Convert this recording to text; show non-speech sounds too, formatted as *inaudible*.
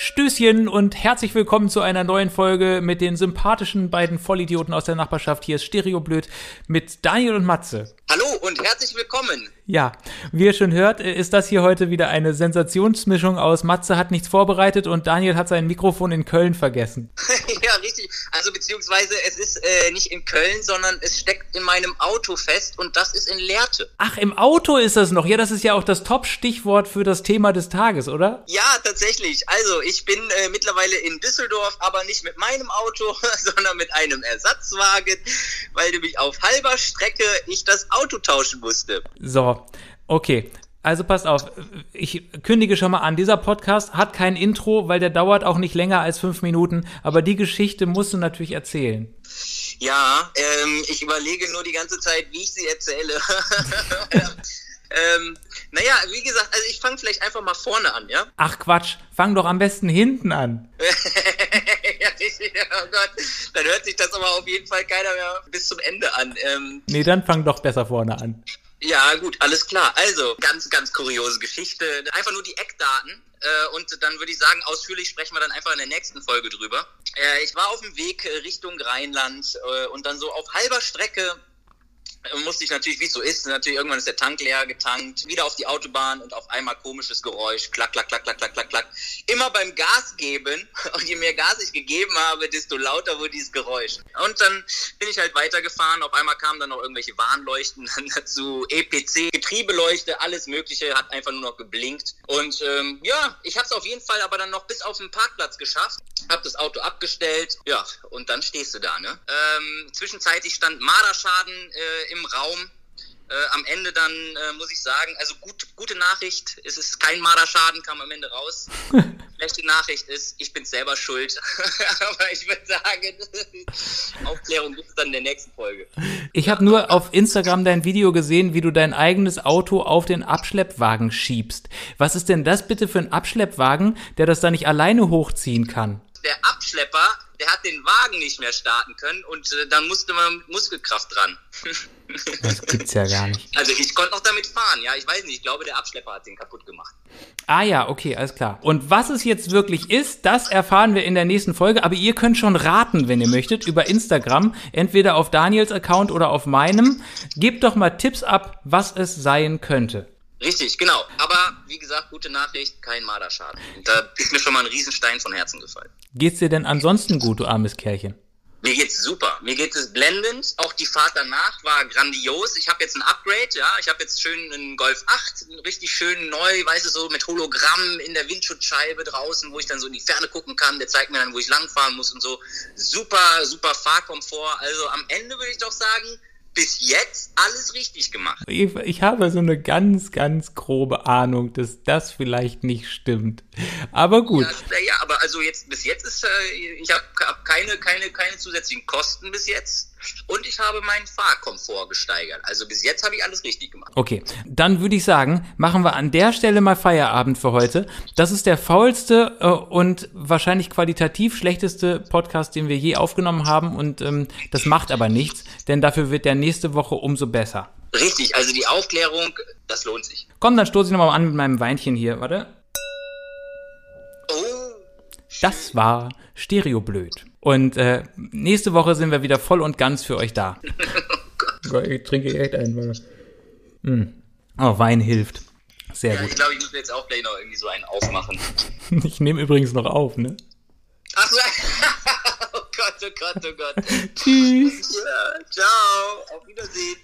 Stößchen und herzlich willkommen zu einer neuen Folge mit den sympathischen beiden Vollidioten aus der Nachbarschaft. Hier ist Stereoblöd mit Daniel und Matze. Hallo und herzlich willkommen. Ja, wie ihr schon hört, ist das hier heute wieder eine Sensationsmischung aus Matze hat nichts vorbereitet und Daniel hat sein Mikrofon in Köln vergessen. *laughs* ja, richtig. Also beziehungsweise es ist äh, nicht in Köln, sondern es steckt in meinem Auto fest und das ist in Lehrte. Ach, im Auto ist das noch. Ja, das ist ja auch das Top-Stichwort für das Thema des Tages, oder? Ja, tatsächlich. Also ich bin äh, mittlerweile in Düsseldorf, aber nicht mit meinem Auto, *laughs* sondern mit einem Ersatzwagen, weil nämlich auf halber Strecke ich das Auto tauschen musste. So, Okay, also passt auf, ich kündige schon mal an, dieser Podcast hat kein Intro, weil der dauert auch nicht länger als fünf Minuten, aber die Geschichte musst du natürlich erzählen. Ja, ähm, ich überlege nur die ganze Zeit, wie ich sie erzähle. *laughs* ähm, naja, wie gesagt, also ich fange vielleicht einfach mal vorne an, ja? Ach Quatsch, fang doch am besten hinten an. *laughs* oh Gott, dann hört sich das aber auf jeden Fall keiner mehr bis zum Ende an. Ähm, nee, dann fang doch besser vorne an. Ja, gut, alles klar. Also, ganz, ganz kuriose Geschichte. Einfach nur die Eckdaten. Äh, und dann würde ich sagen, ausführlich sprechen wir dann einfach in der nächsten Folge drüber. Äh, ich war auf dem Weg äh, Richtung Rheinland und dann so auf halber Strecke musste ich natürlich, wie es so ist, natürlich irgendwann ist der Tank leer getankt, wieder auf die Autobahn und auf einmal komisches Geräusch, klack, klack, klack, klack, klack, klack, klack. Immer beim Gas geben *laughs* und je mehr Gas ich gegeben habe, desto lauter wurde dieses Geräusch. Und dann bin ich halt weitergefahren, auf einmal kamen dann noch irgendwelche Warnleuchten *laughs* dazu, EPC, Getriebeleuchte, alles mögliche, hat einfach nur noch geblinkt. Und ähm, ja, ich habe es auf jeden Fall aber dann noch bis auf den Parkplatz geschafft, habe das Auto abgestellt, ja, und dann stehst du da, ne? Ähm, zwischenzeitlich stand Marderschaden äh, im Raum. Äh, am Ende dann äh, muss ich sagen, also gut, gute Nachricht, es ist kein Marderschaden, kam am Ende raus. *laughs* Schlechte Nachricht ist, ich bin selber schuld. *laughs* Aber ich würde sagen, *laughs* Aufklärung gibt es dann in der nächsten Folge. Ich habe nur auf Instagram dein Video gesehen, wie du dein eigenes Auto auf den Abschleppwagen schiebst. Was ist denn das bitte für ein Abschleppwagen, der das da nicht alleine hochziehen kann? Der Abschlepper der hat den Wagen nicht mehr starten können und äh, dann musste man Muskelkraft dran. *laughs* Das gibt's ja gar nicht. Also ich konnte noch damit fahren, ja, ich weiß nicht, ich glaube der Abschlepper hat den kaputt gemacht. Ah ja, okay, alles klar. Und was es jetzt wirklich ist, das erfahren wir in der nächsten Folge, aber ihr könnt schon raten, wenn ihr möchtet, über Instagram, entweder auf Daniels Account oder auf meinem. Gebt doch mal Tipps ab, was es sein könnte. Richtig, genau. Aber wie gesagt, gute Nachricht, kein Marderschaden. Da ist mir schon mal ein Riesenstein von Herzen gefallen. Geht's dir denn ansonsten gut, du armes Kerlchen? Mir geht's super. Mir geht es blendend. Auch die Fahrt danach war grandios. Ich habe jetzt ein Upgrade, ja. Ich habe jetzt schön einen Golf 8, richtig schön neu, weißt du, so mit Hologramm in der Windschutzscheibe draußen, wo ich dann so in die Ferne gucken kann. Der zeigt mir dann, wo ich langfahren muss und so. Super, super Fahrkomfort. Also am Ende würde ich doch sagen, bis jetzt alles richtig gemacht. Ich, ich, habe so eine ganz, ganz grobe Ahnung, dass das vielleicht nicht stimmt. Aber gut. Ja, ja aber also jetzt bis jetzt ist, äh, ich habe hab keine, keine, keine zusätzlichen Kosten bis jetzt und ich habe meinen Fahrkomfort gesteigert. Also bis jetzt habe ich alles richtig gemacht. Okay, dann würde ich sagen, machen wir an der Stelle mal Feierabend für heute. Das ist der faulste äh, und wahrscheinlich qualitativ schlechteste Podcast, den wir je aufgenommen haben und ähm, das macht aber nichts, denn dafür wird der nächste Woche umso besser. Richtig, also die Aufklärung, das lohnt sich. Komm, dann stoße ich nochmal an mit meinem Weinchen hier, warte. Oh. Das war Stereoblöd. Und äh, nächste Woche sind wir wieder voll und ganz für euch da. *laughs* oh Gott. Ich trinke echt ein. Mm. Oh, Wein hilft. Sehr ja, gut. Ich glaube, ich muss jetzt auch gleich noch irgendwie so einen aufmachen. *laughs* ich nehme übrigens noch auf, ne? Ach so. *laughs* oh Gott, oh Gott, oh Gott. Tschüss. Ja, ciao. Auf Wiedersehen.